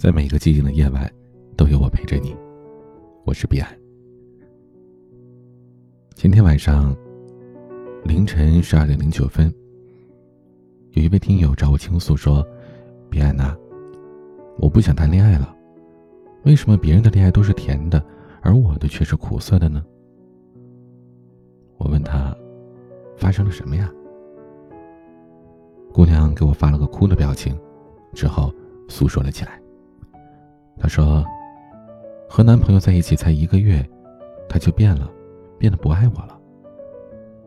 在每个寂静的夜晚，都有我陪着你。我是彼岸。今天晚上凌晨十二点零九分，有一位听友找我倾诉说：“彼岸呐，我不想谈恋爱了。为什么别人的恋爱都是甜的，而我的却是苦涩的呢？”我问他：“发生了什么呀？”姑娘给我发了个哭的表情，之后诉说了起来。她说：“和男朋友在一起才一个月，他就变了，变得不爱我了。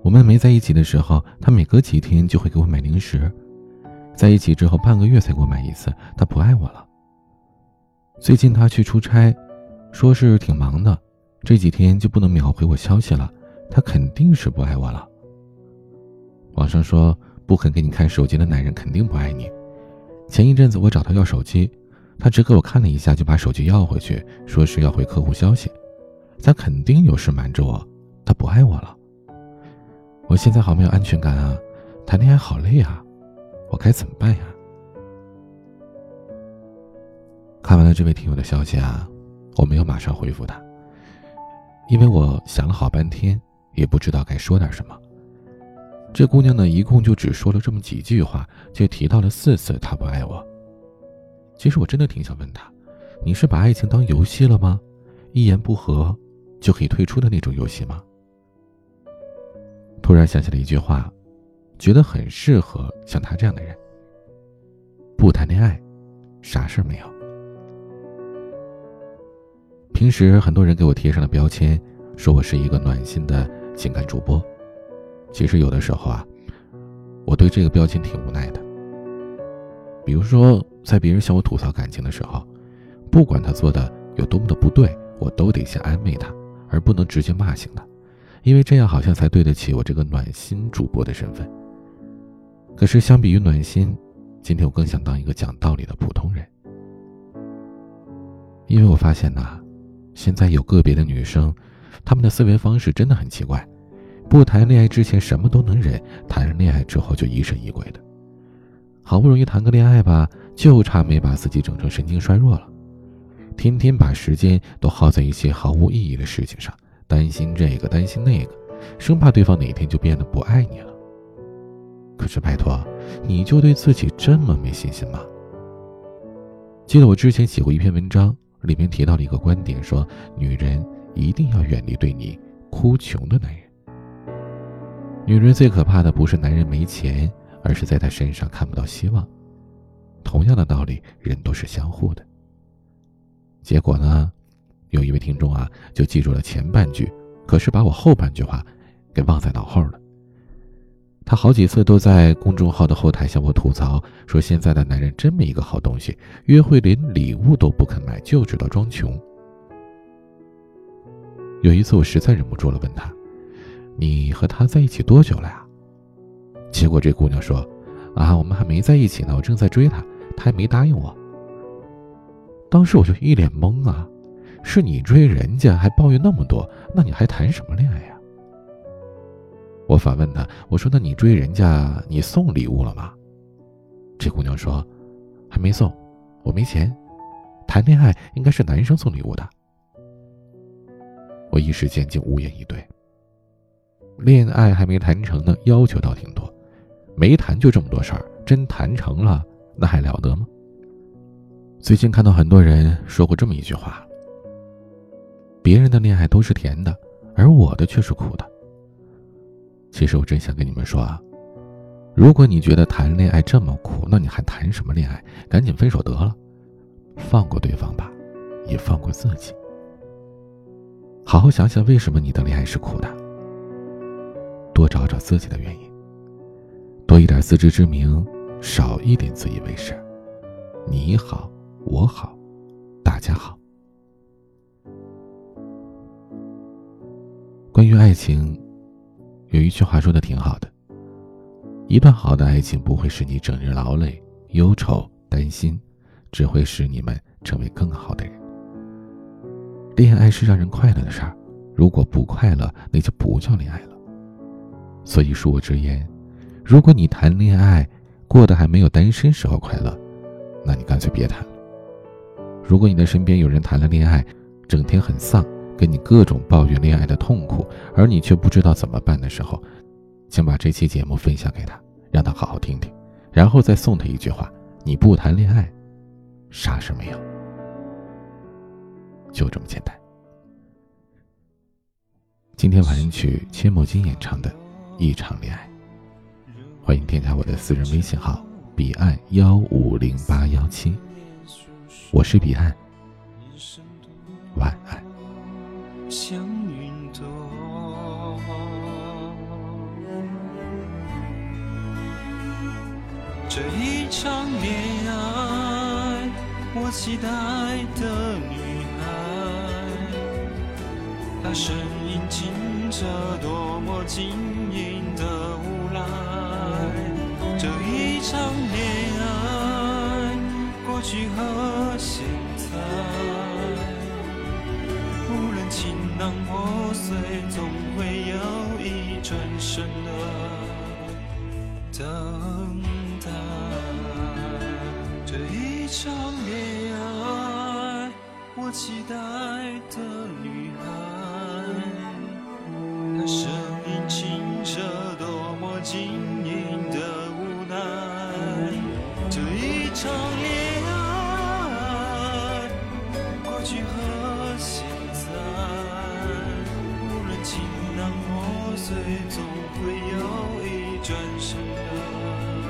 我们没在一起的时候，他每隔几天就会给我买零食；在一起之后半个月才给我买一次。他不爱我了。最近他去出差，说是挺忙的，这几天就不能秒回我消息了。他肯定是不爱我了。网上说不肯给你看手机的男人肯定不爱你。前一阵子我找他要手机。”他只给我看了一下，就把手机要回去，说是要回客户消息。他肯定有事瞒着我，他不爱我了。我现在好没有安全感啊，谈恋爱好累啊，我该怎么办呀？看完了这位听友的消息啊，我没有马上回复他，因为我想了好半天，也不知道该说点什么。这姑娘呢，一共就只说了这么几句话，却提到了四次她不爱我。其实我真的挺想问他，你是把爱情当游戏了吗？一言不合就可以退出的那种游戏吗？突然想起了一句话，觉得很适合像他这样的人。不谈恋爱，啥事儿没有。平时很多人给我贴上了标签，说我是一个暖心的情感主播。其实有的时候啊，我对这个标签挺无奈的。比如说。在别人向我吐槽感情的时候，不管他做的有多么的不对，我都得先安慰他，而不能直接骂醒他，因为这样好像才对得起我这个暖心主播的身份。可是相比于暖心，今天我更想当一个讲道理的普通人，因为我发现呐，现在有个别的女生，她们的思维方式真的很奇怪，不谈恋爱之前什么都能忍，谈了恋爱之后就疑神疑鬼的，好不容易谈个恋爱吧。就差没把自己整成神经衰弱了，天天把时间都耗在一些毫无意义的事情上，担心这个担心那个，生怕对方哪天就变得不爱你了。可是拜托，你就对自己这么没信心吗？记得我之前写过一篇文章，里面提到了一个观点，说女人一定要远离对你哭穷的男人。女人最可怕的不是男人没钱，而是在他身上看不到希望。同样的道理，人都是相互的。结果呢，有一位听众啊，就记住了前半句，可是把我后半句话给忘在脑后了。他好几次都在公众号的后台向我吐槽，说现在的男人真没一个好东西，约会连礼物都不肯买，就知道装穷。有一次我实在忍不住了，问他：“你和他在一起多久了呀？”结果这姑娘说：“啊，我们还没在一起呢，我正在追他。”他还没答应我，当时我就一脸懵啊！是你追人家还抱怨那么多，那你还谈什么恋爱呀？我反问他，我说：“那你追人家，你送礼物了吗？”这姑娘说：“还没送，我没钱。谈恋爱应该是男生送礼物的。”我一时间竟无言以对。恋爱还没谈成呢，要求倒挺多，没谈就这么多事儿，真谈成了。那还了得吗？最近看到很多人说过这么一句话：别人的恋爱都是甜的，而我的却是苦的。其实我真想跟你们说啊，如果你觉得谈恋爱这么苦，那你还谈什么恋爱？赶紧分手得了，放过对方吧，也放过自己。好好想想为什么你的恋爱是苦的，多找找自己的原因，多一点自知之明。少一点自以为是，你好，我好，大家好。关于爱情，有一句话说的挺好的：一段好的爱情不会使你整日劳累、忧愁、担心，只会使你们成为更好的人。恋爱是让人快乐的事儿，如果不快乐，那就不叫恋爱了。所以恕我直言，如果你谈恋爱，过得还没有单身时候快乐，那你干脆别谈。如果你的身边有人谈了恋爱，整天很丧，跟你各种抱怨恋爱的痛苦，而你却不知道怎么办的时候，请把这期节目分享给他，让他好好听听，然后再送他一句话：你不谈恋爱，啥事没有，就这么简单。今天晚上曲切莫金演唱的《一场恋爱》，欢迎添加我的私人微信号：彼岸幺五零八幺七。我是彼岸，晚安。像云朵，这一场恋爱，我期待的女孩，她声音轻着多么晶莹的无赖。一场恋爱，过去和现在，无论情囊破碎，总会有一转身的最终会有一转身。